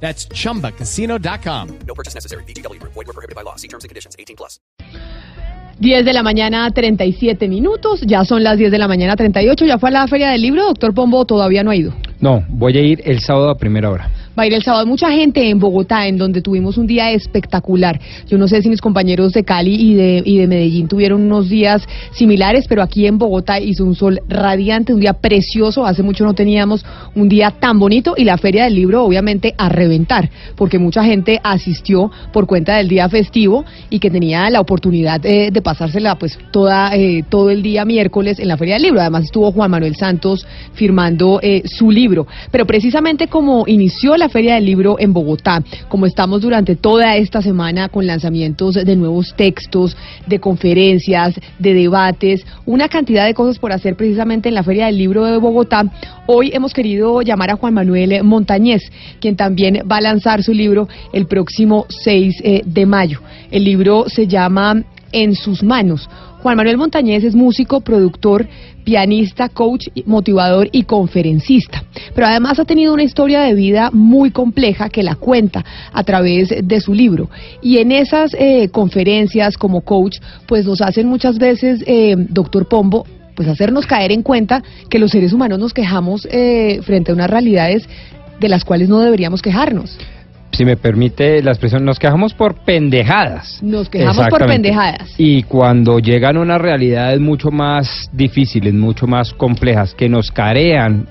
That's chumbacasino.com. No purchase necessary. BGW. Void were prohibited by law. See terms and conditions. 18 plus. 10 de la mañana, 37 minutos. Ya son las 10 de la mañana, 38. ¿Ya fue a la Feria del Libro? Doctor Pombo todavía no ha ido. No, voy a ir el sábado a primera hora. Va a ir el sábado. Mucha gente en Bogotá, en donde tuvimos un día espectacular. Yo no sé si mis compañeros de Cali y de, y de Medellín tuvieron unos días similares, pero aquí en Bogotá hizo un sol radiante, un día precioso. Hace mucho no teníamos un día tan bonito y la Feria del Libro, obviamente, a reventar, porque mucha gente asistió por cuenta del día festivo y que tenía la oportunidad eh, de pasársela pues toda, eh, todo el día miércoles en la Feria del Libro. Además estuvo Juan Manuel Santos firmando eh, su libro. Pero precisamente como inició la Feria del Libro en Bogotá, como estamos durante toda esta semana con lanzamientos de nuevos textos, de conferencias, de debates, una cantidad de cosas por hacer precisamente en la Feria del Libro de Bogotá, hoy hemos querido llamar a Juan Manuel Montañez, quien también va a lanzar su libro el próximo 6 eh, de mayo. El libro se llama En sus manos. Juan Manuel Montañez es músico, productor, pianista, coach, motivador y conferencista. Pero además ha tenido una historia de vida muy compleja que la cuenta a través de su libro. Y en esas eh, conferencias como coach, pues nos hacen muchas veces, eh, doctor Pombo, pues hacernos caer en cuenta que los seres humanos nos quejamos eh, frente a unas realidades de las cuales no deberíamos quejarnos. Si me permite la expresión, nos quejamos por pendejadas. Nos quejamos por pendejadas. Y cuando llegan unas realidades mucho más difíciles, mucho más complejas, que nos carean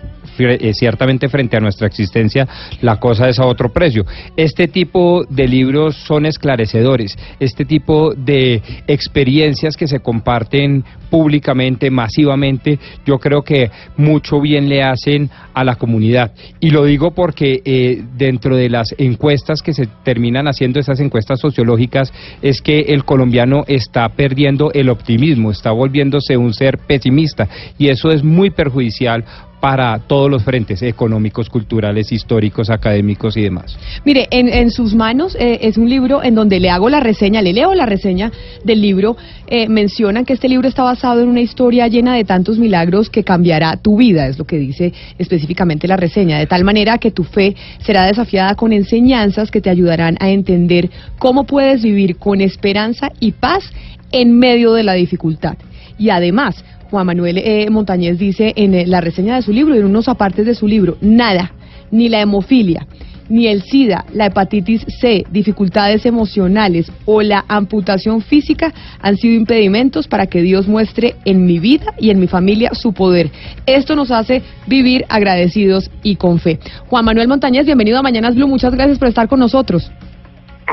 ciertamente frente a nuestra existencia, la cosa es a otro precio. Este tipo de libros son esclarecedores, este tipo de experiencias que se comparten públicamente, masivamente, yo creo que mucho bien le hacen a la comunidad. Y lo digo porque eh, dentro de las encuestas que se terminan haciendo, esas encuestas sociológicas, es que el colombiano está perdiendo el optimismo, está volviéndose un ser pesimista. Y eso es muy perjudicial para todos los frentes económicos, culturales, históricos, académicos y demás. Mire, en, sus manos eh, es un libro en donde le hago la reseña, le leo la reseña del libro. Eh, mencionan que este libro está basado en una historia llena de tantos milagros que cambiará tu vida, es lo que dice específicamente la reseña, de tal manera que tu fe será desafiada con enseñanzas que te ayudarán a entender cómo puedes vivir con esperanza y paz en medio de la dificultad. Y además, Juan Manuel eh, Montañez dice en eh, la reseña de su libro y en unos apartes de su libro, nada, ni la hemofilia, ni el SIDA, la hepatitis C, dificultades emocionales o la amputación física han sido impedimentos para que Dios muestre en mi vida y en mi familia su poder. Esto nos hace vivir agradecidos y con fe. Juan Manuel Montañez, bienvenido a Mañanas Blue, muchas gracias por estar con nosotros.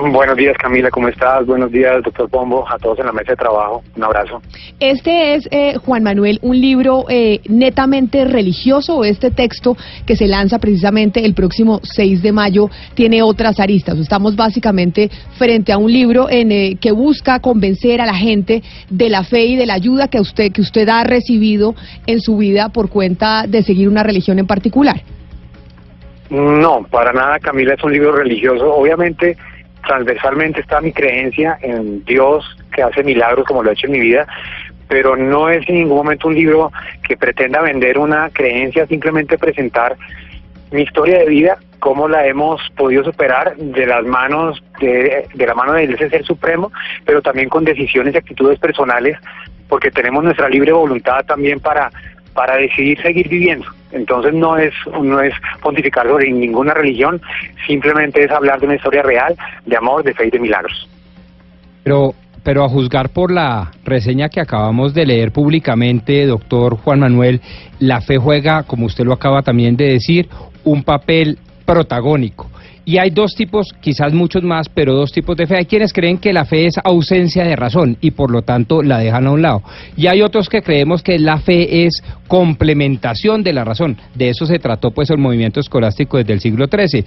Buenos días Camila, ¿cómo estás? Buenos días doctor Pombo, a todos en la mesa de trabajo, un abrazo. Este es, eh, Juan Manuel, un libro eh, netamente religioso o este texto que se lanza precisamente el próximo 6 de mayo tiene otras aristas. Estamos básicamente frente a un libro en, eh, que busca convencer a la gente de la fe y de la ayuda que usted, que usted ha recibido en su vida por cuenta de seguir una religión en particular. No, para nada Camila, es un libro religioso, obviamente transversalmente está mi creencia en Dios que hace milagros como lo ha hecho en mi vida, pero no es en ningún momento un libro que pretenda vender una creencia, simplemente presentar mi historia de vida, cómo la hemos podido superar de las manos de, de la mano de ese ser supremo, pero también con decisiones y actitudes personales, porque tenemos nuestra libre voluntad también para para decidir seguir viviendo. Entonces no es no es pontificar sobre ninguna religión, simplemente es hablar de una historia real de amor, de fe y de milagros. Pero, pero a juzgar por la reseña que acabamos de leer públicamente, doctor Juan Manuel, la fe juega, como usted lo acaba también de decir, un papel protagónico. Y hay dos tipos, quizás muchos más, pero dos tipos de fe. Hay quienes creen que la fe es ausencia de razón y por lo tanto la dejan a un lado. Y hay otros que creemos que la fe es complementación de la razón. De eso se trató pues el movimiento escolástico desde el siglo XIII.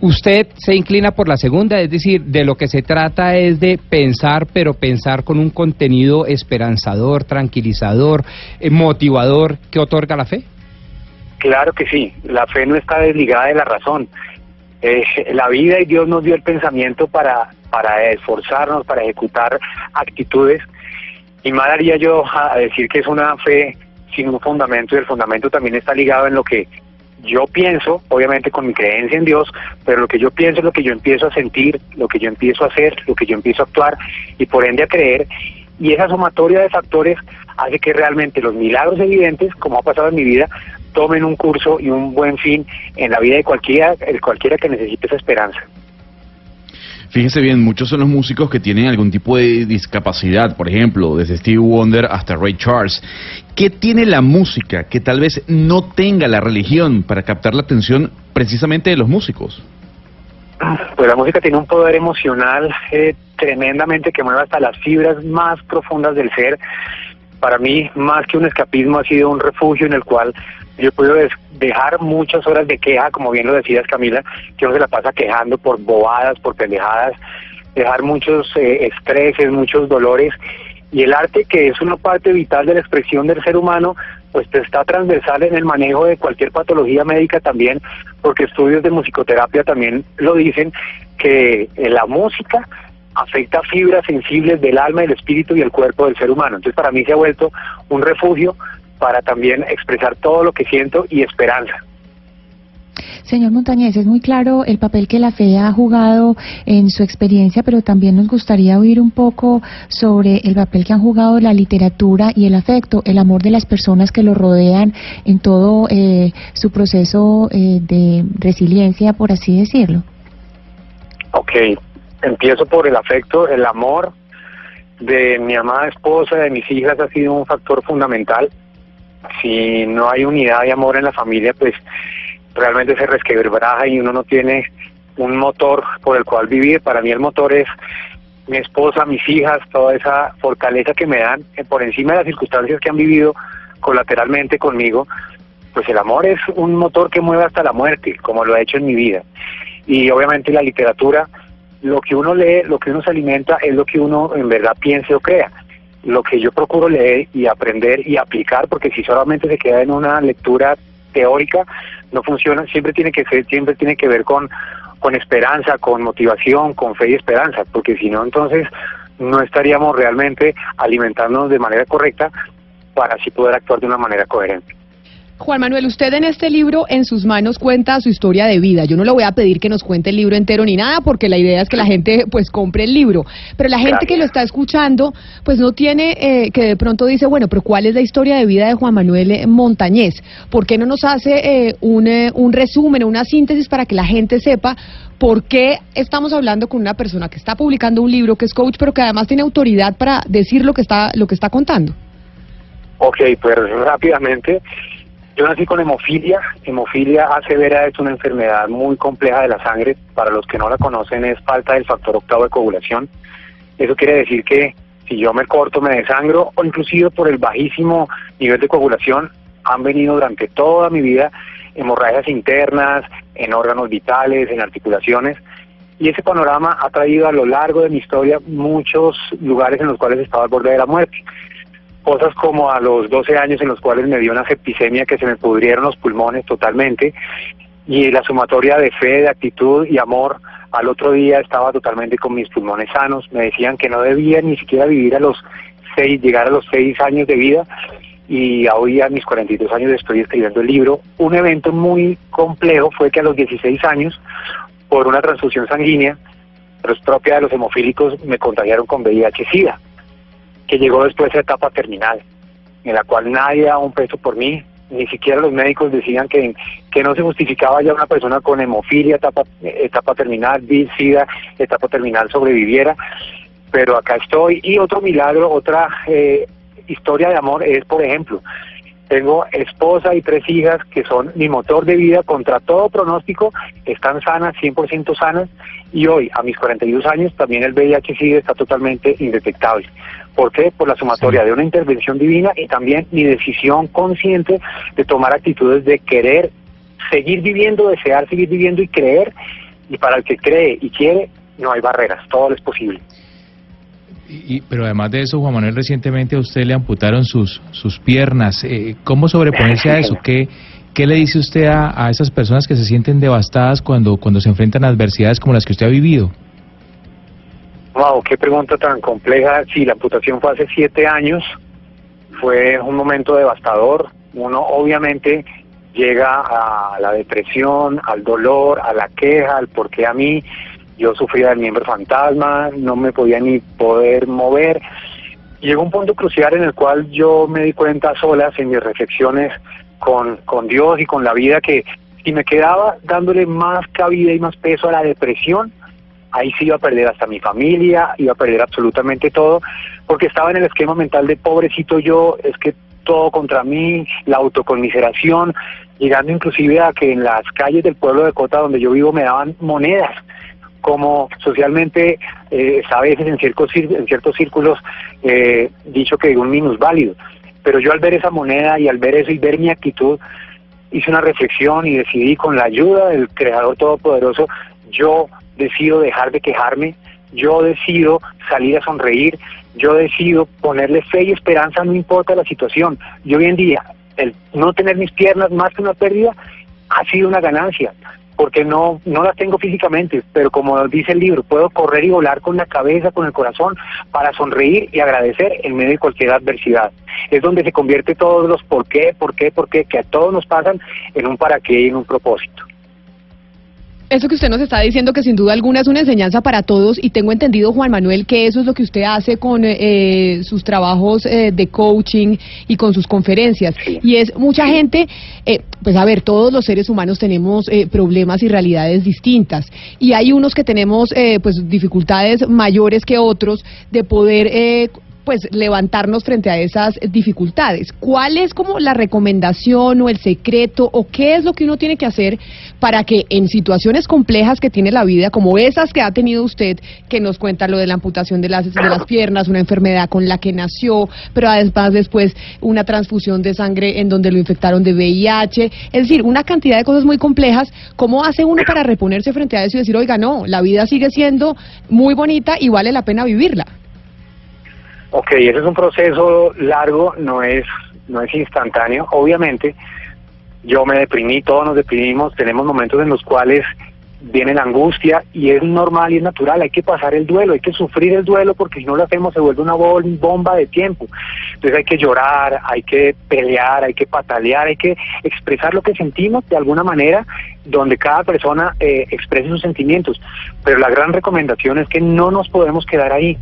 Usted se inclina por la segunda, es decir, de lo que se trata es de pensar, pero pensar con un contenido esperanzador, tranquilizador, eh, motivador que otorga la fe. Claro que sí, la fe no está desligada de la razón. Eh, la vida y Dios nos dio el pensamiento para, para esforzarnos, para ejecutar actitudes. Y más daría yo a decir que es una fe sin un fundamento y el fundamento también está ligado en lo que yo pienso, obviamente con mi creencia en Dios, pero lo que yo pienso es lo que yo empiezo a sentir, lo que yo empiezo a hacer, lo que yo empiezo a actuar y por ende a creer. Y esa sumatoria de factores hace que realmente los milagros evidentes, como ha pasado en mi vida, tomen un curso y un buen fin en la vida de cualquiera, cualquiera que necesite esa esperanza. Fíjese bien, muchos son los músicos que tienen algún tipo de discapacidad, por ejemplo, desde Steve Wonder hasta Ray Charles. ¿Qué tiene la música que tal vez no tenga la religión para captar la atención precisamente de los músicos? Pues la música tiene un poder emocional eh, tremendamente que mueve hasta las fibras más profundas del ser. Para mí, más que un escapismo, ha sido un refugio en el cual yo puedo dejar muchas horas de queja, como bien lo decías Camila, que uno se la pasa quejando por bobadas, por pendejadas, dejar muchos eh, estreses, muchos dolores. Y el arte, que es una parte vital de la expresión del ser humano, pues está transversal en el manejo de cualquier patología médica también, porque estudios de musicoterapia también lo dicen, que eh, la música afecta fibras sensibles del alma, del espíritu y el cuerpo del ser humano. Entonces para mí se ha vuelto un refugio para también expresar todo lo que siento y esperanza. Señor Montañez, es muy claro el papel que la fe ha jugado en su experiencia, pero también nos gustaría oír un poco sobre el papel que han jugado la literatura y el afecto, el amor de las personas que lo rodean en todo eh, su proceso eh, de resiliencia, por así decirlo. Ok, empiezo por el afecto, el amor de mi amada esposa, de mis hijas, ha sido un factor fundamental si no hay unidad y amor en la familia, pues realmente se resquebraja y uno no tiene un motor por el cual vivir. Para mí el motor es mi esposa, mis hijas, toda esa fortaleza que me dan eh, por encima de las circunstancias que han vivido colateralmente conmigo. Pues el amor es un motor que mueve hasta la muerte, como lo ha hecho en mi vida. Y obviamente la literatura, lo que uno lee, lo que uno se alimenta, es lo que uno en verdad piense o crea lo que yo procuro leer y aprender y aplicar, porque si solamente se queda en una lectura teórica, no funciona, siempre tiene que ser, siempre tiene que ver con, con esperanza, con motivación, con fe y esperanza, porque si no, entonces no estaríamos realmente alimentándonos de manera correcta para así poder actuar de una manera coherente. Juan Manuel, usted en este libro en sus manos cuenta su historia de vida. Yo no le voy a pedir que nos cuente el libro entero ni nada, porque la idea es que la gente pues compre el libro. Pero la gente que lo está escuchando, pues no tiene, eh, que de pronto dice, bueno, pero ¿cuál es la historia de vida de Juan Manuel eh, Montañez? ¿Por qué no nos hace eh, un, un resumen, una síntesis para que la gente sepa por qué estamos hablando con una persona que está publicando un libro, que es coach, pero que además tiene autoridad para decir lo que está, lo que está contando? Ok, pues rápidamente. Yo nací con hemofilia. Hemofilia A severa es una enfermedad muy compleja de la sangre. Para los que no la conocen es falta del factor octavo de coagulación. Eso quiere decir que si yo me corto, me desangro o inclusive por el bajísimo nivel de coagulación han venido durante toda mi vida hemorragias internas, en órganos vitales, en articulaciones. Y ese panorama ha traído a lo largo de mi historia muchos lugares en los cuales estaba al borde de la muerte cosas como a los 12 años en los cuales me dio una septicemia que se me pudrieron los pulmones totalmente y la sumatoria de fe, de actitud y amor al otro día estaba totalmente con mis pulmones sanos, me decían que no debía ni siquiera vivir a los seis, llegar a los seis años de vida y hoy a mis 42 años estoy escribiendo el libro. Un evento muy complejo fue que a los 16 años, por una transfusión sanguínea, pero es propia de los hemofílicos, me contagiaron con VIH-Sida que llegó después a etapa terminal, en la cual nadie daba un peso por mí, ni siquiera los médicos decían que, que no se justificaba ya una persona con hemofilia, etapa, etapa terminal, SIDA, etapa terminal sobreviviera, pero acá estoy. Y otro milagro, otra eh, historia de amor es, por ejemplo, Tengo esposa y tres hijas que son mi motor de vida contra todo pronóstico, están sanas, 100% sanas, y hoy, a mis 42 años, también el VIH-Sida está totalmente indetectable. ¿Por qué? Por la sumatoria de una intervención divina y también mi decisión consciente de tomar actitudes de querer seguir viviendo, desear seguir viviendo y creer, y para el que cree y quiere, no hay barreras, todo es posible. Y, pero además de eso, Juan Manuel, recientemente a usted le amputaron sus, sus piernas. Eh, ¿Cómo sobreponerse a eso? ¿Qué, qué le dice usted a, a esas personas que se sienten devastadas cuando, cuando se enfrentan a adversidades como las que usted ha vivido? Wow, qué pregunta tan compleja. Sí, la amputación fue hace siete años. Fue un momento devastador. Uno obviamente llega a la depresión, al dolor, a la queja, al por qué a mí. Yo sufría del miembro fantasma, no me podía ni poder mover. Llegó un punto crucial en el cual yo me di cuenta solas en mis reflexiones con, con Dios y con la vida que si me quedaba dándole más cabida y más peso a la depresión, ahí sí iba a perder hasta mi familia, iba a perder absolutamente todo, porque estaba en el esquema mental de pobrecito yo, es que todo contra mí, la autoconmiseración, llegando inclusive a que en las calles del pueblo de Cota donde yo vivo me daban monedas, como socialmente eh, a veces en ciertos, círculos eh, dicho que un minusválido. Pero yo al ver esa moneda y al ver eso y ver mi actitud, hice una reflexión y decidí con la ayuda del Creador Todopoderoso, yo decido dejar de quejarme, yo decido salir a sonreír, yo decido ponerle fe y esperanza, no importa la situación. Yo hoy en día, el no tener mis piernas más que una pérdida, ha sido una ganancia, porque no, no las tengo físicamente, pero como dice el libro, puedo correr y volar con la cabeza, con el corazón, para sonreír y agradecer en medio de cualquier adversidad. Es donde se convierte todos los por qué, por qué, por qué, que a todos nos pasan en un para qué y en un propósito. Eso que usted nos está diciendo que sin duda alguna es una enseñanza para todos y tengo entendido, Juan Manuel, que eso es lo que usted hace con eh, sus trabajos eh, de coaching y con sus conferencias. Y es mucha gente, eh, pues a ver, todos los seres humanos tenemos eh, problemas y realidades distintas. Y hay unos que tenemos eh, pues dificultades mayores que otros de poder eh, pues levantarnos frente a esas dificultades. ¿Cuál es como la recomendación o el secreto o qué es lo que uno tiene que hacer para que en situaciones complejas que tiene la vida, como esas que ha tenido usted, que nos cuenta lo de la amputación de las, de las piernas, una enfermedad con la que nació, pero además después una transfusión de sangre en donde lo infectaron de VIH, es decir, una cantidad de cosas muy complejas, ¿cómo hace uno para reponerse frente a eso y decir, oiga, no, la vida sigue siendo muy bonita y vale la pena vivirla? Ok, ese es un proceso largo, no es, no es instantáneo. Obviamente, yo me deprimí, todos nos deprimimos, tenemos momentos en los cuales viene la angustia y es normal y es natural, hay que pasar el duelo, hay que sufrir el duelo porque si no lo hacemos se vuelve una bomba de tiempo. Entonces hay que llorar, hay que pelear, hay que patalear, hay que expresar lo que sentimos de alguna manera donde cada persona eh, exprese sus sentimientos. Pero la gran recomendación es que no nos podemos quedar ahí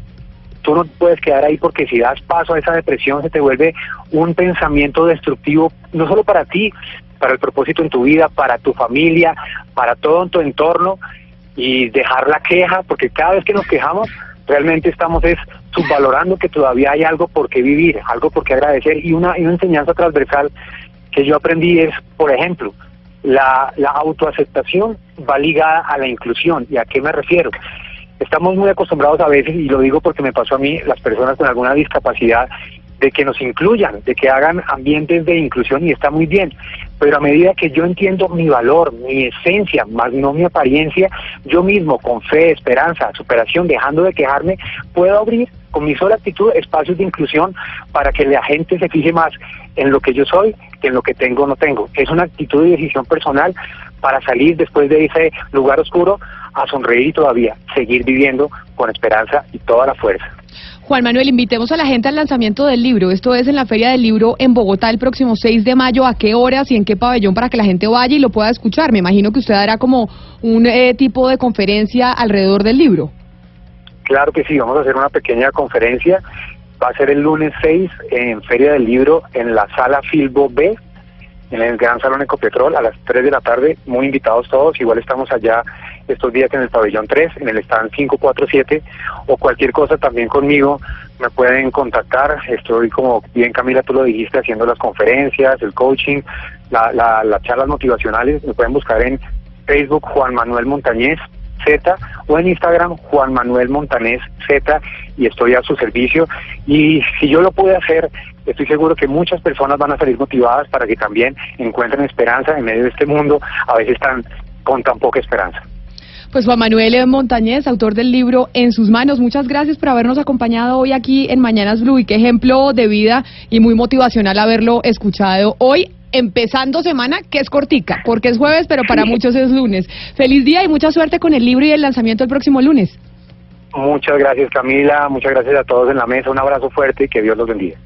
tú no puedes quedar ahí porque si das paso a esa depresión se te vuelve un pensamiento destructivo, no solo para ti, para el propósito en tu vida, para tu familia, para todo en tu entorno y dejar la queja, porque cada vez que nos quejamos realmente estamos es subvalorando que todavía hay algo por qué vivir, algo por qué agradecer y una, y una enseñanza transversal que yo aprendí es, por ejemplo, la, la autoaceptación va ligada a la inclusión. ¿Y a qué me refiero? Estamos muy acostumbrados a veces, y lo digo porque me pasó a mí, las personas con alguna discapacidad, de que nos incluyan, de que hagan ambientes de inclusión y está muy bien. Pero a medida que yo entiendo mi valor, mi esencia, más no mi apariencia, yo mismo, con fe, esperanza, superación, dejando de quejarme, puedo abrir con mi sola actitud espacios de inclusión para que la gente se fije más en lo que yo soy que en lo que tengo o no tengo. Es una actitud y decisión personal para salir después de ese lugar oscuro a sonreír y todavía seguir viviendo con esperanza y toda la fuerza. Juan Manuel, invitemos a la gente al lanzamiento del libro. Esto es en la Feria del Libro en Bogotá el próximo 6 de mayo. ¿A qué horas y en qué pabellón para que la gente vaya y lo pueda escuchar? Me imagino que usted hará como un eh, tipo de conferencia alrededor del libro. Claro que sí, vamos a hacer una pequeña conferencia. Va a ser el lunes 6 en Feria del Libro en la sala Filbo B, en el Gran Salón Ecopetrol a las 3 de la tarde. Muy invitados todos. Igual estamos allá estos días en el pabellón 3, en el stand 547 o cualquier cosa también conmigo me pueden contactar. Estoy, como bien Camila, tú lo dijiste, haciendo las conferencias, el coaching, la, la- las charlas motivacionales. Me pueden buscar en Facebook Juan Manuel Montañez Z o en Instagram Juan Manuel Montañez Z y estoy a su servicio. Y si yo lo pude hacer, estoy seguro que muchas personas van a salir motivadas para que también encuentren esperanza en medio de este mundo, a veces tan, con tan poca esperanza. Pues Juan Manuel Montañez, autor del libro En sus manos, muchas gracias por habernos acompañado hoy aquí en Mañanas Blue y qué ejemplo de vida y muy motivacional haberlo escuchado hoy. Empezando semana, que es cortica, porque es jueves, pero para muchos es lunes. Feliz día y mucha suerte con el libro y el lanzamiento el próximo lunes. Muchas gracias Camila, muchas gracias a todos en la mesa, un abrazo fuerte y que Dios los bendiga.